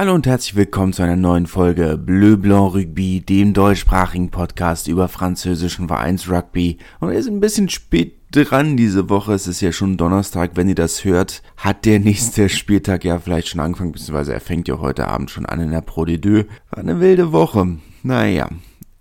Hallo und herzlich willkommen zu einer neuen Folge Bleu Blanc Rugby, dem deutschsprachigen Podcast über französischen Vereinsrugby. Und er ist ein bisschen spät dran diese Woche. Es ist ja schon Donnerstag, wenn ihr das hört. Hat der nächste Spieltag ja vielleicht schon angefangen, beziehungsweise er fängt ja heute Abend schon an in der Pro de Deux. War eine wilde Woche. Naja,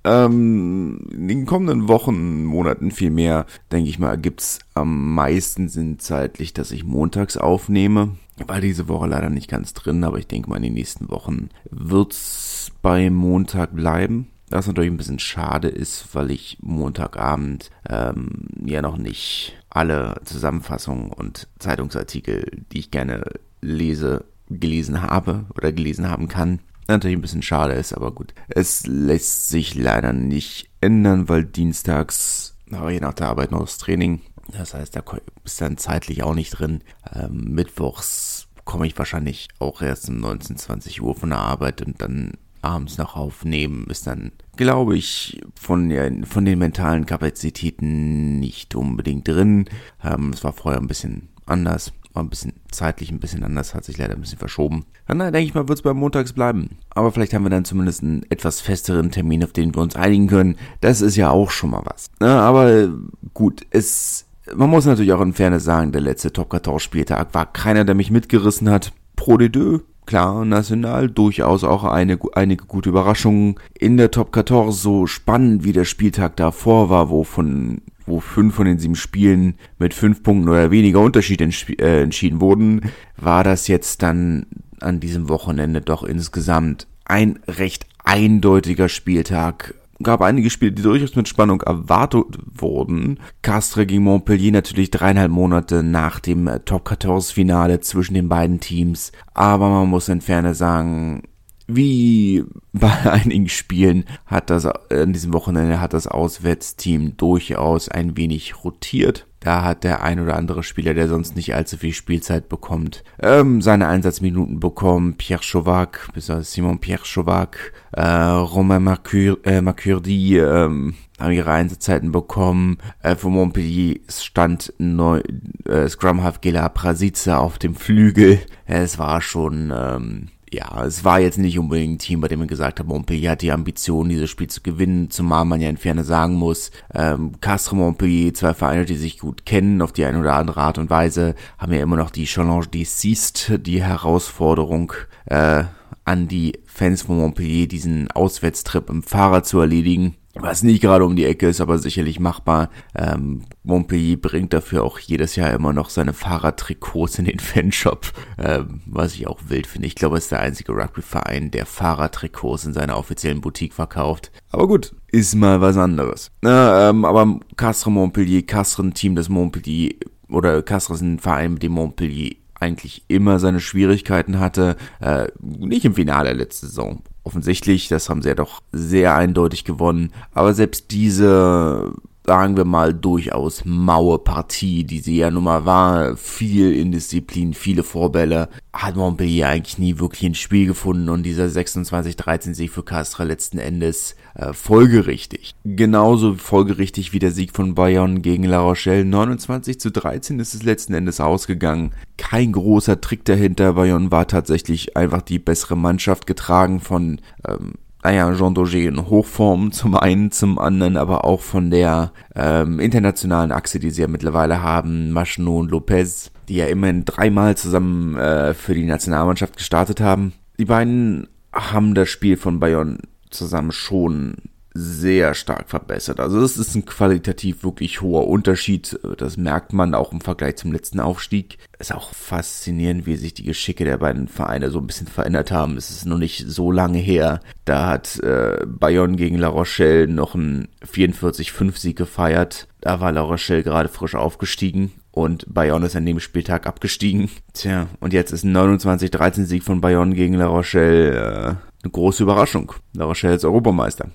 ähm, in den kommenden Wochen, Monaten vielmehr, denke ich mal, gibt's am meisten Sinn zeitlich, dass ich montags aufnehme. War diese Woche leider nicht ganz drin, aber ich denke mal, in den nächsten Wochen wird's bei Montag bleiben. Was natürlich ein bisschen schade ist, weil ich Montagabend ähm, ja noch nicht alle Zusammenfassungen und Zeitungsartikel, die ich gerne lese, gelesen habe oder gelesen haben kann natürlich ein bisschen schade ist, aber gut. Es lässt sich leider nicht ändern, weil dienstags ich nach der Arbeit noch das Training. Das heißt, da ist dann zeitlich auch nicht drin. Ähm, mittwochs komme ich wahrscheinlich auch erst um 19, 20 Uhr von der Arbeit und dann abends noch aufnehmen ist dann, glaube ich, von, ja, von den mentalen Kapazitäten nicht unbedingt drin. Ähm, es war vorher ein bisschen anders. War ein bisschen zeitlich ein bisschen anders, hat sich leider ein bisschen verschoben. Dann denke ich mal, wird es bei montags bleiben. Aber vielleicht haben wir dann zumindest einen etwas festeren Termin, auf den wir uns einigen können. Das ist ja auch schon mal was. Ja, aber gut, es, man muss natürlich auch in Fairness sagen, der letzte Top 14 Spieltag war keiner, der mich mitgerissen hat. Pro de deux, klar, national durchaus auch eine, einige gute Überraschungen in der Top 14, so spannend wie der Spieltag davor war, wo von wo fünf von den sieben Spielen mit fünf Punkten oder weniger Unterschied äh, entschieden wurden, war das jetzt dann an diesem Wochenende doch insgesamt ein recht eindeutiger Spieltag. Gab einige Spiele, die durchaus mit Spannung erwartet wurden. Castres gegen Montpellier natürlich dreieinhalb Monate nach dem Top 14 Finale zwischen den beiden Teams. Aber man muss in Ferne sagen, wie bei einigen Spielen hat das an diesem Wochenende hat das Auswärtsteam durchaus ein wenig rotiert. Da hat der ein oder andere Spieler, der sonst nicht allzu viel Spielzeit bekommt, ähm, seine Einsatzminuten bekommen. Pierre Chauvac, Simon Pierre Chauvac, äh, Romain Marcur, äh, Marcurdi, ähm, haben ihre Einsatzzeiten bekommen. Äh, für Montpellier stand neu, äh, Scrum Half Gela Prasice auf dem Flügel. Es war schon, ähm, ja, es war jetzt nicht unbedingt ein Team, bei dem man gesagt hat, Montpellier hat die Ambition, dieses Spiel zu gewinnen, zumal man ja in Ferne sagen muss, ähm, Castres Montpellier, zwei Vereine, die sich gut kennen, auf die eine oder andere Art und Weise, haben ja immer noch die Challenge Desist, die Herausforderung, äh, an die Fans von Montpellier, diesen Auswärtstrip im Fahrrad zu erledigen was nicht gerade um die Ecke ist, aber sicherlich machbar. Ähm, Montpellier bringt dafür auch jedes Jahr immer noch seine Fahrradtrikots in den Fanshop, ähm, was ich auch wild finde. Ich glaube, es ist der einzige Rugby-Verein, der Fahrradtrikots in seiner offiziellen Boutique verkauft. Aber gut, ist mal was anderes. Na, ähm, aber Castres Montpellier, Castres ein Team des Montpellier, oder Castres ein Verein, mit dem Montpellier eigentlich immer seine Schwierigkeiten hatte. Äh, nicht im Finale letzte Saison. Offensichtlich, das haben sie ja doch sehr eindeutig gewonnen. Aber selbst diese sagen wir mal, durchaus maue Partie, die sie ja nun mal war. Viel Indisziplin, viele Vorbälle. Hat Montpellier eigentlich nie wirklich ins Spiel gefunden und dieser 26-13 Sieg für Castra letzten Endes äh, folgerichtig. Genauso folgerichtig wie der Sieg von Bayern gegen La Rochelle. 29 zu 13 ist es letzten Endes ausgegangen. Kein großer Trick dahinter. Bayern war tatsächlich einfach die bessere Mannschaft getragen von ähm, naja, Jean Daugé in Hochform zum einen, zum anderen aber auch von der ähm, internationalen Achse, die sie ja mittlerweile haben, Maschno und Lopez, die ja immerhin dreimal zusammen äh, für die Nationalmannschaft gestartet haben. Die beiden haben das Spiel von Bayern zusammen schon sehr stark verbessert. Also das ist ein qualitativ wirklich hoher Unterschied. Das merkt man auch im Vergleich zum letzten Aufstieg. Ist auch faszinierend, wie sich die Geschicke der beiden Vereine so ein bisschen verändert haben. Es ist noch nicht so lange her. Da hat äh, Bayonne gegen La Rochelle noch einen 44-5-Sieg gefeiert. Da war La Rochelle gerade frisch aufgestiegen und Bayonne ist an dem Spieltag abgestiegen. Tja, und jetzt ist ein 29-13 Sieg von Bayonne gegen La Rochelle äh, eine große Überraschung. La Rochelle ist Europameister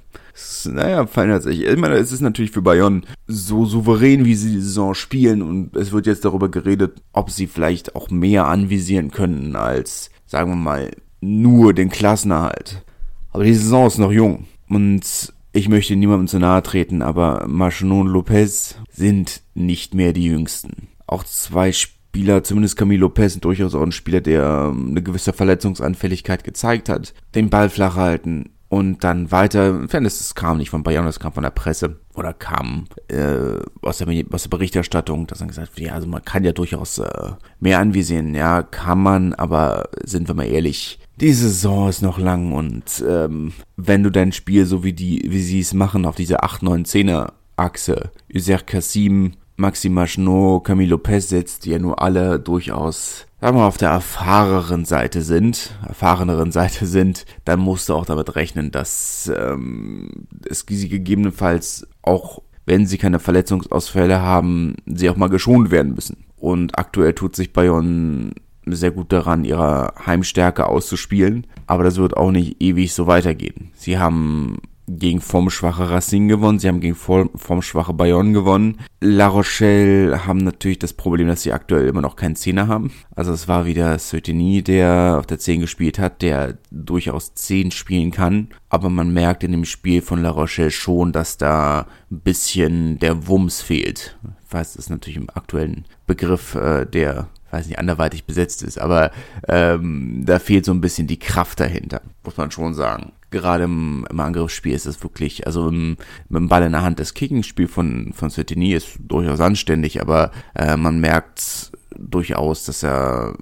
naja, verändert sich. Ich meine, es ist natürlich für Bayonne so souverän, wie sie die Saison spielen und es wird jetzt darüber geredet, ob sie vielleicht auch mehr anvisieren können als, sagen wir mal, nur den Klassenerhalt. Aber die Saison ist noch jung und ich möchte niemandem zu nahe treten, aber Machinon und Lopez sind nicht mehr die jüngsten. Auch zwei Spiele Spieler, zumindest Camilo Lopez, durchaus auch ein Spieler, der ähm, eine gewisse Verletzungsanfälligkeit gezeigt hat. Den Ball flach halten, und dann weiter, das kam nicht von Bayern, das kam von der Presse oder kam äh, aus, der, aus der Berichterstattung, dass dann gesagt wird, ja, also man kann ja durchaus äh, mehr anvisieren, ja, kann man, aber sind wir mal ehrlich, die Saison ist noch lang und ähm, wenn du dein Spiel so wie die, wie sie es machen, auf diese 8, 9, 10er Achse, Uzer Kassim, Maxim Machnot, Camilo Lopez setzt, die ja nur alle durchaus sagen wir, auf der erfahreneren Seite sind, erfahreneren Seite sind, dann musst du auch damit rechnen, dass ähm, es sie gegebenenfalls auch, wenn sie keine Verletzungsausfälle haben, sie auch mal geschont werden müssen. Und aktuell tut sich Bayern sehr gut daran, ihre Heimstärke auszuspielen, aber das wird auch nicht ewig so weitergehen. Sie haben gegen formschwache Racing gewonnen, sie haben gegen formschwache Bayonne gewonnen. La Rochelle haben natürlich das Problem, dass sie aktuell immer noch keinen Zehner haben. Also es war wieder Söteni, der auf der 10 gespielt hat, der durchaus 10 spielen kann. Aber man merkt in dem Spiel von La Rochelle schon, dass da ein bisschen der Wumms fehlt. Ich weiß, das ist natürlich im aktuellen Begriff, äh, der weiß nicht, anderweitig besetzt ist, aber ähm, da fehlt so ein bisschen die Kraft dahinter, muss man schon sagen gerade im, im Angriffsspiel ist es wirklich, also im, mit dem Ball in der Hand, das Kickingspiel von, von Cetini ist durchaus anständig, aber äh, man merkt durchaus, dass er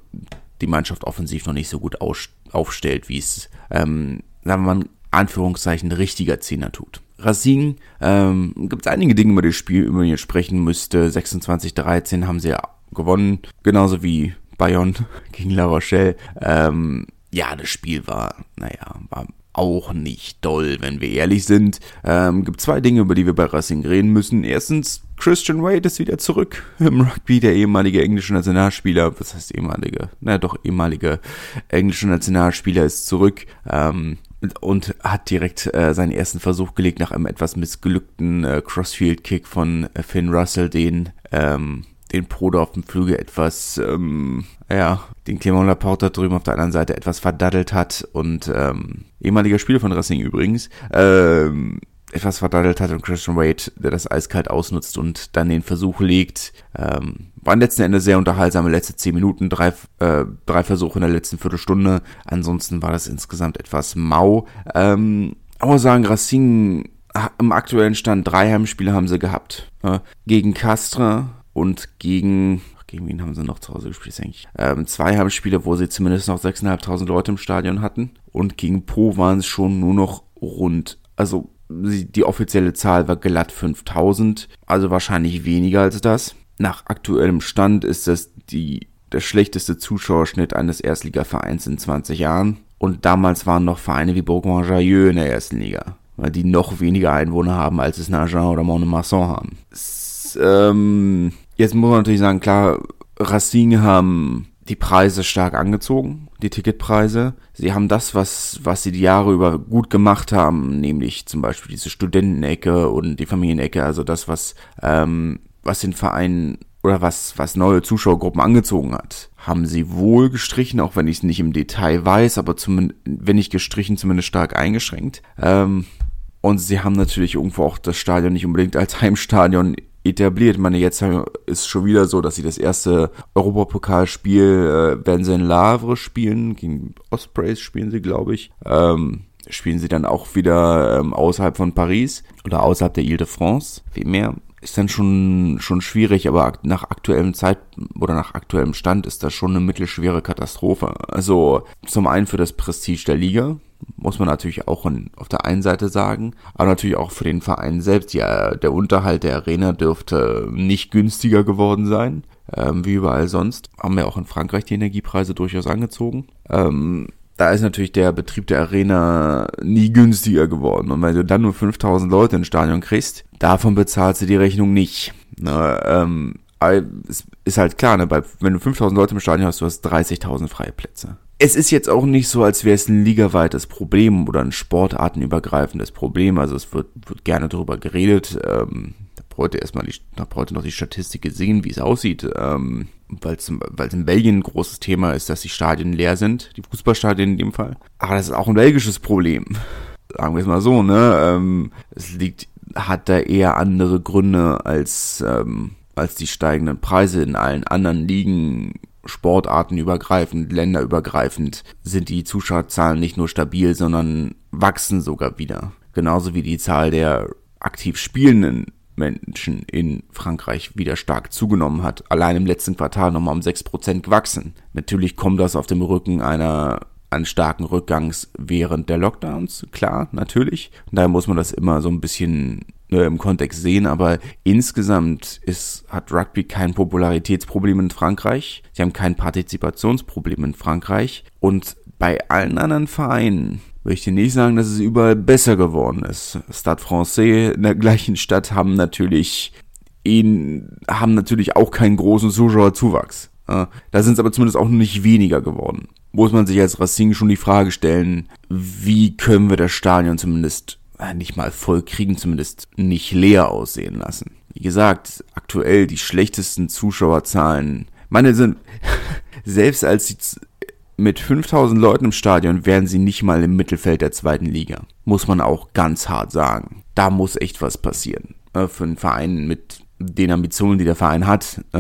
die Mannschaft offensiv noch nicht so gut aus, aufstellt, wie es, ähm, sagen wir mal, Anführungszeichen richtiger Zehner tut. Racing ähm, gibt es einige Dinge über das Spiel, über die ich sprechen müsste. 26-13 haben sie ja gewonnen, genauso wie Bayonne gegen La Rochelle. Ähm, ja, das Spiel war, naja, war auch nicht doll, wenn wir ehrlich sind. Ähm, gibt zwei Dinge, über die wir bei Racing reden müssen. Erstens, Christian Wade ist wieder zurück im Rugby, der ehemalige englische Nationalspieler. Was heißt ehemalige? Na doch, ehemalige englische Nationalspieler ist zurück. Ähm, und hat direkt äh, seinen ersten Versuch gelegt nach einem etwas missglückten äh, Crossfield-Kick von äh, Finn Russell, den ähm, den Bruder auf dem Flügel etwas, ähm, ja, den Clement Laporte drüben auf der anderen Seite etwas verdaddelt hat und ähm, ehemaliger Spieler von Racing übrigens, ähm, etwas verdaddelt hat und Christian Wade, der das eiskalt ausnutzt und dann den Versuch legt. Ähm, waren letzten Endes sehr unterhaltsame letzte zehn Minuten, drei, äh, drei Versuche in der letzten Viertelstunde. Ansonsten war das insgesamt etwas mau. Ähm, aber sagen, Racing im aktuellen Stand drei Heimspiele haben sie gehabt. Äh, gegen Castra, und gegen, gegen wen haben sie noch zu Hause gespielt? Eigentlich ähm, zwei Heimspiele, wo sie zumindest noch 6.500 Leute im Stadion hatten. Und gegen Po waren es schon nur noch rund, also die offizielle Zahl war glatt 5000, also wahrscheinlich weniger als das. Nach aktuellem Stand ist das die, der schlechteste Zuschauerschnitt eines Erstligavereins in 20 Jahren. Und damals waren noch Vereine wie Bourgoin-Jallieu in der ersten Liga, weil die noch weniger Einwohner haben, als es Nagin oder Mont-de-Marsan haben. Es, ähm, Jetzt muss man natürlich sagen, klar, Racing haben die Preise stark angezogen, die Ticketpreise. Sie haben das, was, was sie die Jahre über gut gemacht haben, nämlich zum Beispiel diese Studentenecke und die Familienecke, also das, was, ähm, was den Verein oder was, was neue Zuschauergruppen angezogen hat, haben sie wohl gestrichen, auch wenn ich es nicht im Detail weiß, aber zumindest, wenn nicht gestrichen, zumindest stark eingeschränkt. Ähm, und sie haben natürlich irgendwo auch das Stadion nicht unbedingt als Heimstadion etabliert. Ich meine, jetzt ist schon wieder so, dass sie das erste Europapokalspiel äh, werden sie in Lavre spielen. Gegen Ospreys spielen sie, glaube ich. Ähm, spielen sie dann auch wieder ähm, außerhalb von Paris oder außerhalb der Ile de France. Viel mehr ist dann schon, schon schwierig, aber nach aktuellem Zeit oder nach aktuellem Stand ist das schon eine mittelschwere Katastrophe. Also zum einen für das Prestige der Liga, muss man natürlich auch auf der einen Seite sagen, aber natürlich auch für den Verein selbst. Ja, der Unterhalt der Arena dürfte nicht günstiger geworden sein, ähm, wie überall sonst. Haben wir auch in Frankreich die Energiepreise durchaus angezogen. Ähm, da ist natürlich der Betrieb der Arena nie günstiger geworden. Und wenn du dann nur 5000 Leute ins Stadion kriegst, davon bezahlst du die Rechnung nicht. Na, ähm, es ist halt klar, ne, bei, wenn du 5000 Leute im Stadion hast, du hast 30.000 freie Plätze es ist jetzt auch nicht so, als wäre es ein ligaweites Problem oder ein sportartenübergreifendes Problem. Also es wird, wird gerne darüber geredet. Ähm, da heute erstmal die, da heute noch die Statistik gesehen, wie es aussieht. Ähm, weil es in Belgien ein großes Thema ist, dass die Stadien leer sind, die Fußballstadien in dem Fall. Aber das ist auch ein belgisches Problem. Sagen wir es mal so, ne? Ähm, es liegt, hat da eher andere Gründe als ähm, als die steigenden Preise in allen anderen Ligen Sportarten übergreifend, länderübergreifend sind die Zuschauerzahlen nicht nur stabil, sondern wachsen sogar wieder. Genauso wie die Zahl der aktiv spielenden Menschen in Frankreich wieder stark zugenommen hat. Allein im letzten Quartal nochmal um 6% gewachsen. Natürlich kommt das auf dem Rücken einer eines starken Rückgangs während der Lockdowns, klar, natürlich. Und daher muss man das immer so ein bisschen äh, im Kontext sehen, aber insgesamt ist, hat Rugby kein Popularitätsproblem in Frankreich. Sie haben kein Partizipationsproblem in Frankreich. Und bei allen anderen Vereinen möchte ich nicht sagen, dass es überall besser geworden ist. Stade Francais in der gleichen Stadt haben natürlich ihn, haben natürlich auch keinen großen Zuschauerzuwachs. Da sind es aber zumindest auch nicht weniger geworden. Muss man sich als Racing schon die Frage stellen, wie können wir das Stadion zumindest nicht mal voll kriegen, zumindest nicht leer aussehen lassen. Wie gesagt, aktuell die schlechtesten Zuschauerzahlen. Meine sind, selbst als sie mit 5000 Leuten im Stadion wären sie nicht mal im Mittelfeld der zweiten Liga. Muss man auch ganz hart sagen. Da muss echt was passieren. Äh, für einen Verein mit den Ambitionen, die der Verein hat, äh,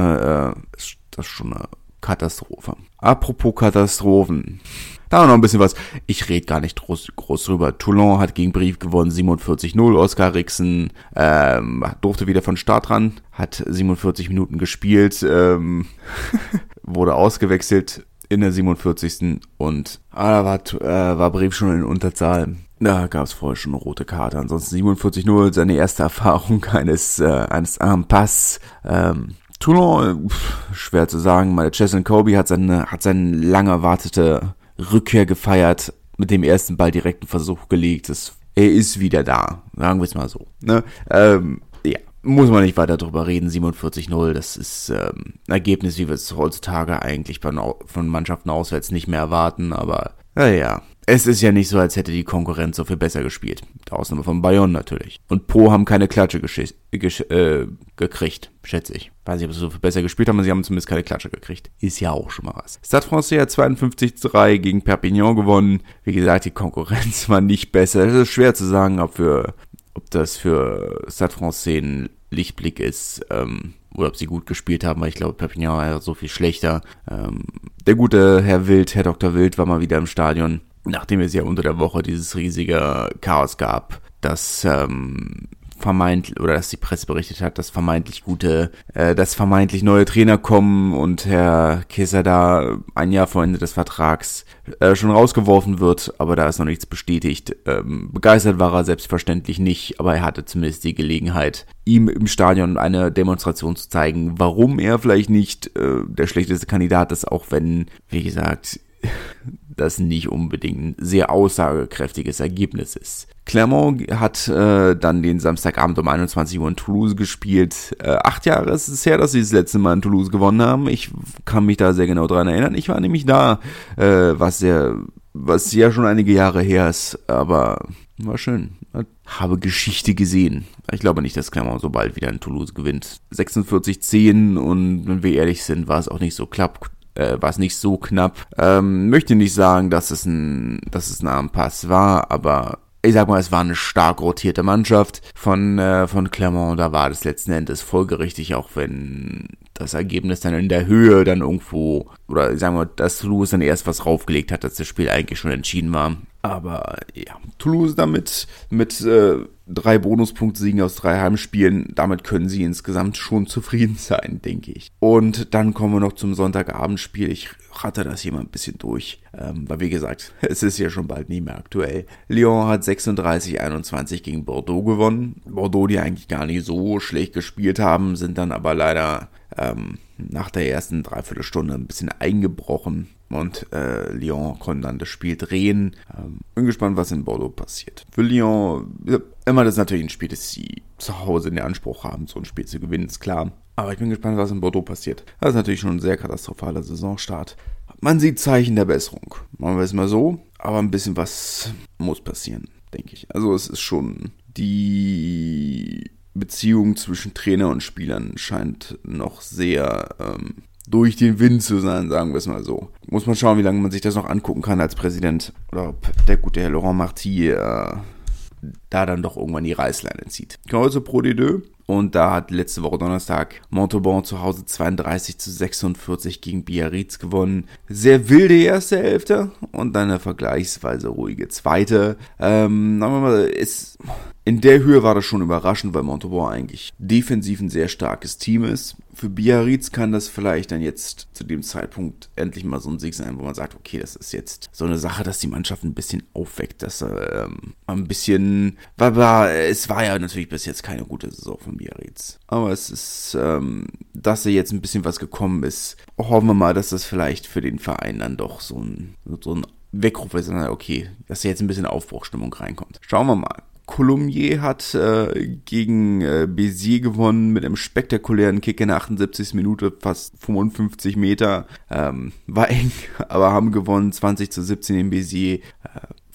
äh ist das schon eine Katastrophe. Apropos Katastrophen. Da noch ein bisschen was. Ich rede gar nicht groß, groß drüber. Toulon hat gegen Brief gewonnen, 47-0. Oskar Rixen ähm, durfte wieder von Start ran, hat 47 Minuten gespielt, ähm, wurde ausgewechselt in der 47. Und ah, da war, äh, war Brief schon in Unterzahl. Da gab es vorher schon eine rote Karte. Ansonsten 47-0, seine erste Erfahrung eines, äh, eines Armpass. Ähm, Toulon, schwer zu sagen. Mal Cheslin Kobe hat seine, hat seine lang erwartete Rückkehr gefeiert, mit dem ersten Ball direkten Versuch gelegt. Das, er ist wieder da, sagen wir es mal so. Ne? Ähm, ja, muss man nicht weiter drüber reden. 47-0, das ist ähm, ein Ergebnis, wie wir es heutzutage eigentlich von, von Mannschaften auswärts nicht mehr erwarten, aber naja, es ist ja nicht so, als hätte die Konkurrenz so viel besser gespielt. Ausnahme von Bayonne natürlich. Und Po haben keine Klatsche äh, gekriegt, schätze ich. Weiß nicht, ob sie so viel besser gespielt haben, aber sie haben zumindest keine Klatsche gekriegt. Ist ja auch schon mal was. Stade Francais hat 52-3 gegen Perpignan gewonnen. Wie gesagt, die Konkurrenz war nicht besser. Es ist schwer zu sagen, ob, für, ob das für Stade Francais ein Lichtblick ist. Ähm, oder ob sie gut gespielt haben, weil ich glaube, Perpignan war ja so viel schlechter. Ähm, der gute Herr Wild, Herr Dr. Wild, war mal wieder im Stadion nachdem es ja unter der Woche dieses riesige Chaos gab, dass ähm, vermeintlich oder dass die Presse berichtet hat, dass vermeintlich gute, äh, dass vermeintlich neue Trainer kommen und Herr Kisser da ein Jahr vor Ende des Vertrags äh, schon rausgeworfen wird, aber da ist noch nichts bestätigt. Ähm, begeistert war er selbstverständlich nicht, aber er hatte zumindest die Gelegenheit, ihm im Stadion eine Demonstration zu zeigen, warum er vielleicht nicht äh, der schlechteste Kandidat ist, auch wenn, wie gesagt, das nicht unbedingt ein sehr aussagekräftiges Ergebnis ist. Clermont hat äh, dann den Samstagabend um 21 Uhr in Toulouse gespielt. Äh, acht Jahre ist es her, dass sie das letzte Mal in Toulouse gewonnen haben. Ich kann mich da sehr genau dran erinnern. Ich war nämlich da, äh, was sehr, was ja schon einige Jahre her ist, aber war schön. Habe Geschichte gesehen. Ich glaube nicht, dass Clermont so bald wieder in Toulouse gewinnt. 46-10 und wenn wir ehrlich sind, war es auch nicht so klapp äh, war es nicht so knapp. Ähm, möchte nicht sagen, dass es ein, dass es ein Armpass war, aber ich sag mal, es war eine stark rotierte Mannschaft von, äh, von Clermont. Da war das letzten Endes folgerichtig, auch wenn das Ergebnis dann in der Höhe dann irgendwo, oder sagen wir, dass Toulouse dann erst was raufgelegt hat, dass das Spiel eigentlich schon entschieden war. Aber ja, Toulouse damit mit äh, drei Bonuspunktsiegen aus drei Heimspielen, damit können sie insgesamt schon zufrieden sein, denke ich. Und dann kommen wir noch zum Sonntagabendspiel. Ich rate das hier mal ein bisschen durch, ähm, weil wie gesagt, es ist ja schon bald nie mehr aktuell. Lyon hat 36-21 gegen Bordeaux gewonnen. Bordeaux, die eigentlich gar nicht so schlecht gespielt haben, sind dann aber leider ähm, nach der ersten Dreiviertelstunde ein bisschen eingebrochen und äh, Lyon konnte dann das Spiel drehen. Ähm, bin gespannt, was in Bordeaux passiert. Für Lyon, ja, immer das ist natürlich ein Spiel, das sie zu Hause in der Anspruch haben, so ein Spiel zu gewinnen, ist klar. Aber ich bin gespannt, was in Bordeaux passiert. Das ist natürlich schon ein sehr katastrophaler Saisonstart. Man sieht Zeichen der Besserung. Machen wir es mal so. Aber ein bisschen was muss passieren, denke ich. Also es ist schon die Beziehung zwischen Trainer und Spielern scheint noch sehr ähm, durch den Wind zu sein, sagen wir es mal so. Muss man schauen, wie lange man sich das noch angucken kann als Präsident. Oder ob der gute Herr Laurent Marty äh, da dann doch irgendwann die Reißleine zieht. Kommen wir zu Pro D2. Und da hat letzte Woche Donnerstag Montauban zu Hause 32 zu 46 gegen Biarritz gewonnen. Sehr wilde erste Hälfte und dann eine vergleichsweise ruhige zweite. Ähm, mal, ist in der Höhe war das schon überraschend, weil Montauban eigentlich defensiv ein sehr starkes Team ist. Für Biarritz kann das vielleicht dann jetzt zu dem Zeitpunkt endlich mal so ein Sieg sein, wo man sagt, okay, das ist jetzt so eine Sache, dass die Mannschaft ein bisschen aufweckt, dass ähm, ein bisschen, weil es war ja natürlich bis jetzt keine gute Saison von Biarritz. Aber es ist, ähm, dass da jetzt ein bisschen was gekommen ist, hoffen wir mal, dass das vielleicht für den Verein dann doch so ein, so ein Weckruf ist, okay, dass da jetzt ein bisschen Aufbruchstimmung reinkommt. Schauen wir mal. Colombier hat äh, gegen äh, Bézier gewonnen mit einem spektakulären Kick in der 78. Minute, fast 55 Meter. Ähm, war eng, aber haben gewonnen, 20 zu 17 in Bézier. Äh,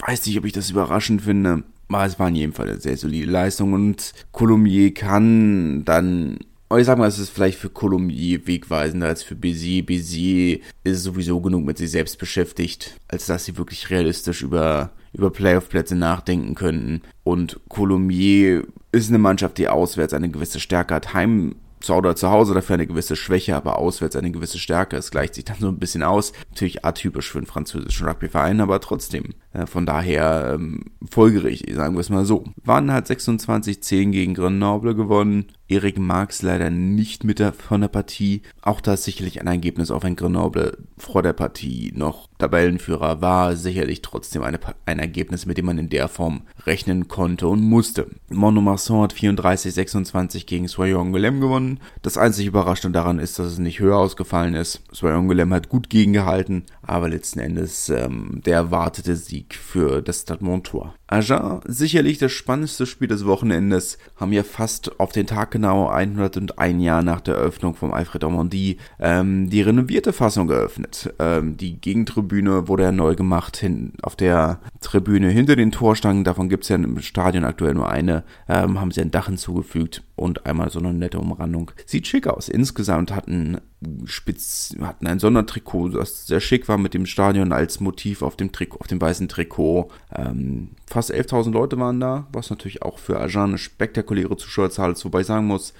weiß nicht, ob ich das überraschend finde. Aber es war in jedem Fall eine sehr solide Leistung und Colombier kann dann aber ich sag mal, es ist vielleicht für Colombier wegweisender als für Bézier. Bézier ist sowieso genug mit sich selbst beschäftigt, als dass sie wirklich realistisch über über Playoff-Plätze nachdenken könnten. Und Colomiers ist eine Mannschaft, die auswärts eine gewisse Stärke hat. Heim oder zu Hause dafür eine gewisse Schwäche, aber auswärts eine gewisse Stärke. Es gleicht sich dann so ein bisschen aus. Natürlich atypisch für einen französischen Rugbyverein, aber trotzdem. Äh, von daher ähm, folgerichtig, sagen wir es mal so. Waren halt 26-10 gegen Grenoble gewonnen. Erik Marx leider nicht mit der, von der Partie. Auch das sicherlich ein Ergebnis, auch wenn Grenoble vor der Partie noch Tabellenführer war, sicherlich trotzdem eine, ein Ergebnis, mit dem man in der Form rechnen konnte und musste. Monomarsan hat 34-26 gegen Soyon-Golem gewonnen. Das einzig Überraschende daran ist, dass es nicht höher ausgefallen ist. Soyon-Golem hat gut gegengehalten, aber letzten Endes ähm, der erwartete Sieg für das Stade Montois. Agen, sicherlich das spannendste Spiel des Wochenendes, haben ja fast auf den Tag genau 101 Jahre nach der Eröffnung vom Alfred Ormondie ähm, die renovierte Fassung geöffnet. Ähm, die Gegentribüne wurde ja neu gemacht, hin, auf der Tribüne hinter den Torstangen, davon gibt es ja im Stadion aktuell nur eine, ähm, haben sie ein Dach hinzugefügt und einmal so eine nette Umrandung. Sieht schick aus. Insgesamt hatten Spitz, hatten ein Sondertrikot, das sehr schick war mit dem Stadion als Motiv auf dem Trikot, auf dem weißen Trikot. Ähm, fast 11.000 Leute waren da, was natürlich auch für Agen eine spektakuläre Zuschauerzahl ist, wobei ich sagen muss,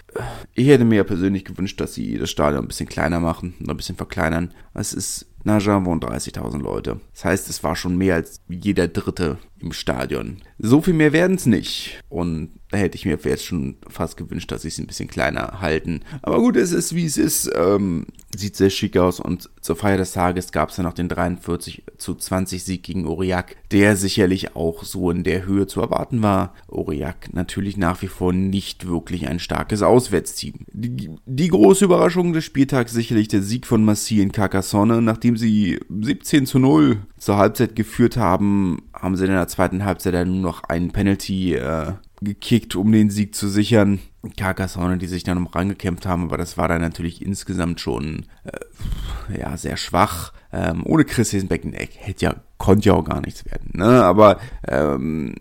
ich hätte mir ja persönlich gewünscht, dass sie das Stadion ein bisschen kleiner machen, ein bisschen verkleinern. Es ist Naja wohnen 30.000 Leute. Das heißt, es war schon mehr als jeder Dritte im Stadion. So viel mehr werden es nicht. Und da hätte ich mir jetzt schon fast gewünscht, dass sie es ein bisschen kleiner halten. Aber gut, es ist wie es ist. Ähm, sieht sehr schick aus. Und zur Feier des Tages gab es ja noch den 43 zu 20 Sieg gegen Aurillac, der sicherlich auch so in der Höhe zu erwarten war. Aurillac natürlich nach wie vor nicht wirklich ein starkes Auswärtsteam. Die, die große Überraschung des Spieltags sicherlich der Sieg von Massi in Carcassonne, nachdem sie 17 zu 0 zur Halbzeit geführt haben, haben sie in der zweiten Halbzeit dann nur noch einen Penalty äh, gekickt, um den Sieg zu sichern. Carcassonne, die sich dann noch rangekämpft haben, aber das war dann natürlich insgesamt schon äh, ja sehr schwach. Ähm, ohne Chris Hesenbecken hätte ja konnte ja auch gar nichts werden. Ne? Aber ähm,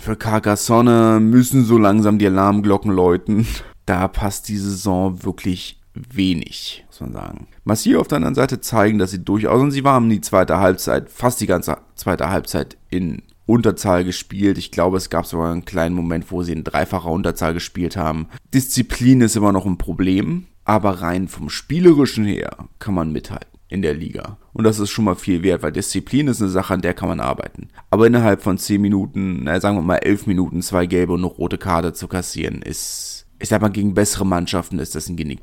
für Carcassonne müssen so langsam die Alarmglocken läuten. Da passt die Saison wirklich wenig, muss man sagen. Massiv auf der anderen Seite zeigen, dass sie durchaus, und sie waren die zweite Halbzeit, fast die ganze zweite Halbzeit in Unterzahl gespielt. Ich glaube, es gab sogar einen kleinen Moment, wo sie in dreifacher Unterzahl gespielt haben. Disziplin ist immer noch ein Problem, aber rein vom Spielerischen her kann man mithalten in der Liga. Und das ist schon mal viel wert, weil Disziplin ist eine Sache, an der kann man arbeiten. Aber innerhalb von 10 Minuten, na, sagen wir mal 11 Minuten, zwei gelbe und eine rote Karte zu kassieren, ist, ich sag mal, gegen bessere Mannschaften ist das ein Genick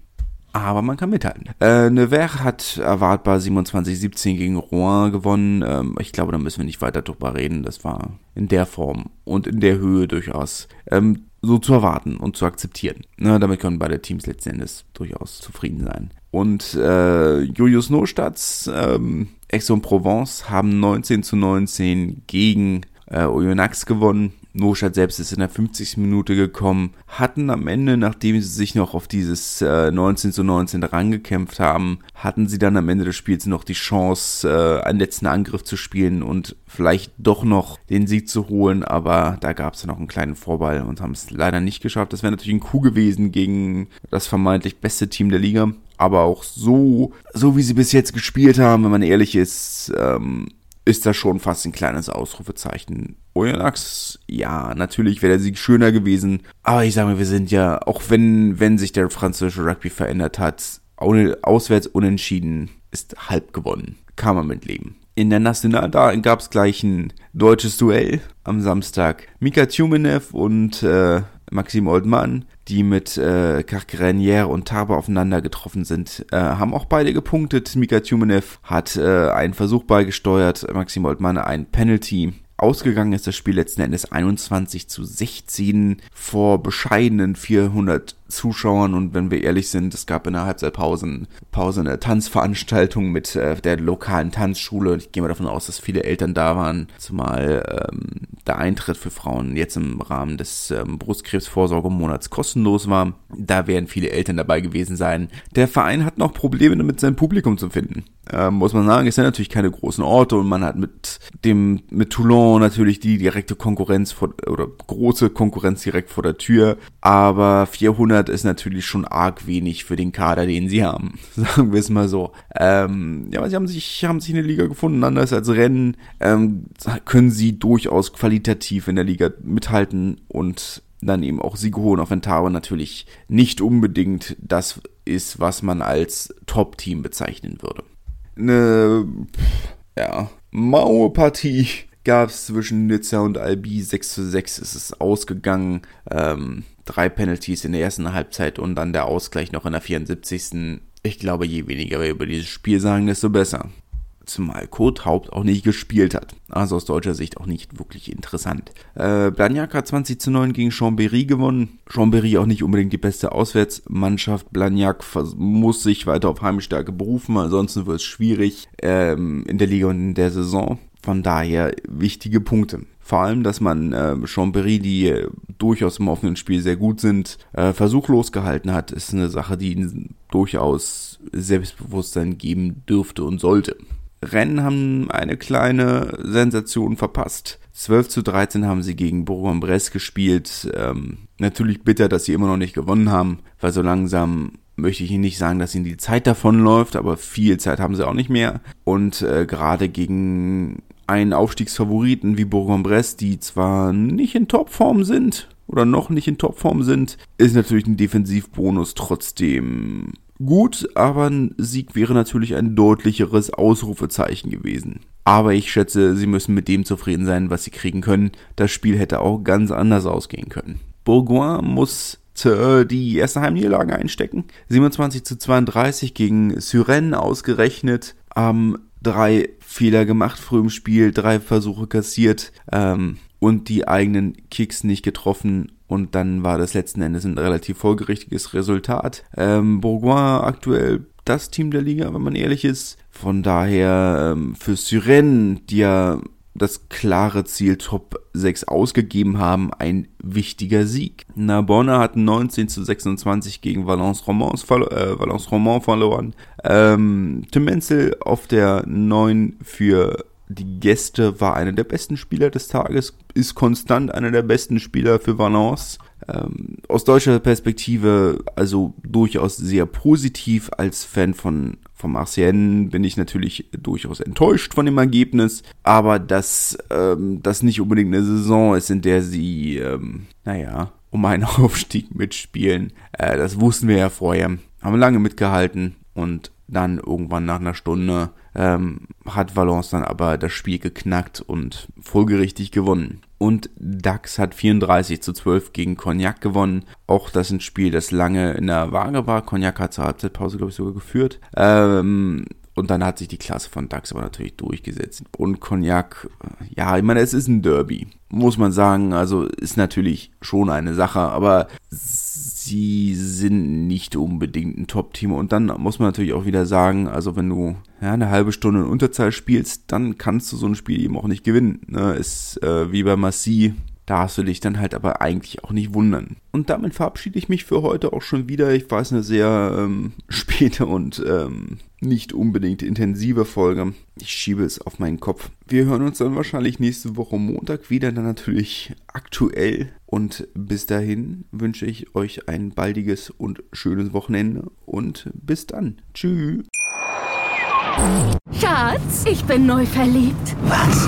aber man kann mithalten. Äh, Nevers hat erwartbar 27-17 gegen Rouen gewonnen. Ähm, ich glaube, da müssen wir nicht weiter drüber reden. Das war in der Form und in der Höhe durchaus ähm, so zu erwarten und zu akzeptieren. Na, damit können beide Teams letzten Endes durchaus zufrieden sein. Und äh, Julius Nostatz, ähm, Aix-en-Provence haben 19 zu 19 gegen äh, Oyonnax gewonnen. Noschat selbst ist in der 50. Minute gekommen, hatten am Ende, nachdem sie sich noch auf dieses äh, 19 zu 19 rangekämpft haben, hatten sie dann am Ende des Spiels noch die Chance, äh, einen letzten Angriff zu spielen und vielleicht doch noch den Sieg zu holen, aber da gab es ja noch einen kleinen Vorball und haben es leider nicht geschafft. Das wäre natürlich ein Coup gewesen gegen das vermeintlich beste Team der Liga. Aber auch so, so wie sie bis jetzt gespielt haben, wenn man ehrlich ist, ähm, ist das schon fast ein kleines Ausrufezeichen. Oyonnax, ja, natürlich wäre der Sieg schöner gewesen, aber ich sage mal, wir sind ja, auch wenn, wenn sich der französische Rugby verändert hat, auswärts unentschieden ist halb gewonnen. Kann man mitleben. In der National, da gab es gleich ein deutsches Duell am Samstag. Mika Tjumenev und äh, Maxim Oldmann, die mit äh, Karkrenier und Taber aufeinander getroffen sind, äh, haben auch beide gepunktet. Mika Tjumenev hat äh, einen Versuch beigesteuert, Maxim Oldmann ein Penalty. Ausgegangen ist das Spiel letzten Endes 21 zu 16 vor bescheidenen 400 Zuschauern und wenn wir ehrlich sind, es gab in der Halbzeitpause Pause eine Tanzveranstaltung mit äh, der lokalen Tanzschule. Ich gehe mal davon aus, dass viele Eltern da waren, zumal ähm, der Eintritt für Frauen jetzt im Rahmen des ähm, Brustkrebsvorsorgemonats kostenlos war. Da werden viele Eltern dabei gewesen sein. Der Verein hat noch Probleme damit, sein Publikum zu finden. Ähm, muss man sagen, es sind natürlich keine großen Orte und man hat mit dem mit Toulon natürlich die direkte Konkurrenz vor, oder große Konkurrenz direkt vor der Tür, aber 400 100 ist natürlich schon arg wenig für den Kader, den sie haben. Sagen wir es mal so. Ähm, ja, sie haben sich, haben sich in der Liga gefunden. Anders als Rennen ähm, können sie durchaus qualitativ in der Liga mithalten und dann eben auch Siege holen, auch wenn Taro natürlich nicht unbedingt das ist, was man als Top-Team bezeichnen würde. Eine, ja, maue Partie gab es zwischen Nizza und Albi. 6 zu 6 ist es ausgegangen. Ähm, drei Penalties in der ersten Halbzeit und dann der Ausgleich noch in der 74. Ich glaube, je weniger wir über dieses Spiel sagen, desto besser. Zumal Kurt Haupt auch nicht gespielt hat. Also aus deutscher Sicht auch nicht wirklich interessant. Äh, Blagnac hat 20 zu 9 gegen Chambéry gewonnen. Chambéry auch nicht unbedingt die beste Auswärtsmannschaft. Blagnac muss sich weiter auf Heimstärke berufen, ansonsten wird es schwierig ähm, in der Liga und in der Saison. Von daher wichtige Punkte. Vor allem, dass man äh, Chambéry, die durchaus im offenen Spiel sehr gut sind, äh, versuchlos gehalten hat, ist eine Sache, die ihnen durchaus Selbstbewusstsein geben dürfte und sollte. Rennen haben eine kleine Sensation verpasst. 12 zu 13 haben sie gegen Bourg-en-Bresse gespielt. Ähm, natürlich bitter, dass sie immer noch nicht gewonnen haben, weil so langsam möchte ich Ihnen nicht sagen, dass Ihnen die Zeit davonläuft, aber viel Zeit haben sie auch nicht mehr. Und äh, gerade gegen einen Aufstiegsfavoriten wie Bourg-en-Bresse, die zwar nicht in Topform sind oder noch nicht in Topform sind, ist natürlich ein Defensivbonus trotzdem gut, aber ein Sieg wäre natürlich ein deutlicheres Ausrufezeichen gewesen. Aber ich schätze, sie müssen mit dem zufrieden sein, was sie kriegen können. Das Spiel hätte auch ganz anders ausgehen können. Bourgoin muss die erste Heimniederlage einstecken. 27 zu 32 gegen Syren ausgerechnet. Am drei Fehler gemacht früh im Spiel, drei Versuche kassiert ähm, und die eigenen Kicks nicht getroffen. Und dann war das letzten Endes ein relativ folgerichtiges Resultat. Ähm, Bourgoin aktuell das Team der Liga, wenn man ehrlich ist. Von daher ähm, für Syrenne, die ja das klare Ziel Top 6 ausgegeben haben, ein wichtiger Sieg. Narbonne hat 19 zu 26 gegen Valence Romans, äh, Valence Romans verloren. Ähm, Tim Menzel auf der 9 für die Gäste war einer der besten Spieler des Tages, ist konstant einer der besten Spieler für Valence. Ähm, aus deutscher Perspektive also durchaus sehr positiv als Fan von von Marcienne bin ich natürlich durchaus enttäuscht von dem Ergebnis, aber dass ähm, das nicht unbedingt eine Saison ist, in der sie, ähm, naja, um einen Aufstieg mitspielen, äh, das wussten wir ja vorher, haben lange mitgehalten und dann irgendwann nach einer Stunde ähm, hat Valence dann aber das Spiel geknackt und folgerichtig gewonnen. Und DAX hat 34 zu 12 gegen Cognac gewonnen. Auch das ist ein Spiel, das lange in der Waage war. Cognac hat zur Halbzeitpause, glaube ich, sogar geführt. Ähm, und dann hat sich die Klasse von DAX aber natürlich durchgesetzt. Und Cognac, ja, ich meine, es ist ein Derby, muss man sagen. Also ist natürlich schon eine Sache, aber sie sind nicht unbedingt ein Top-Team. Und dann muss man natürlich auch wieder sagen, also wenn du ja, eine halbe Stunde in Unterzahl spielst, dann kannst du so ein Spiel eben auch nicht gewinnen. Ne? Ist äh, wie bei Massi, da hast du dich dann halt aber eigentlich auch nicht wundern. Und damit verabschiede ich mich für heute auch schon wieder. Ich weiß, eine sehr ähm, späte und ähm, nicht unbedingt intensive Folge. Ich schiebe es auf meinen Kopf. Wir hören uns dann wahrscheinlich nächste Woche Montag wieder, dann natürlich aktuell. Und bis dahin wünsche ich euch ein baldiges und schönes Wochenende und bis dann. Tschüss. Schatz, ich bin neu verliebt. Was?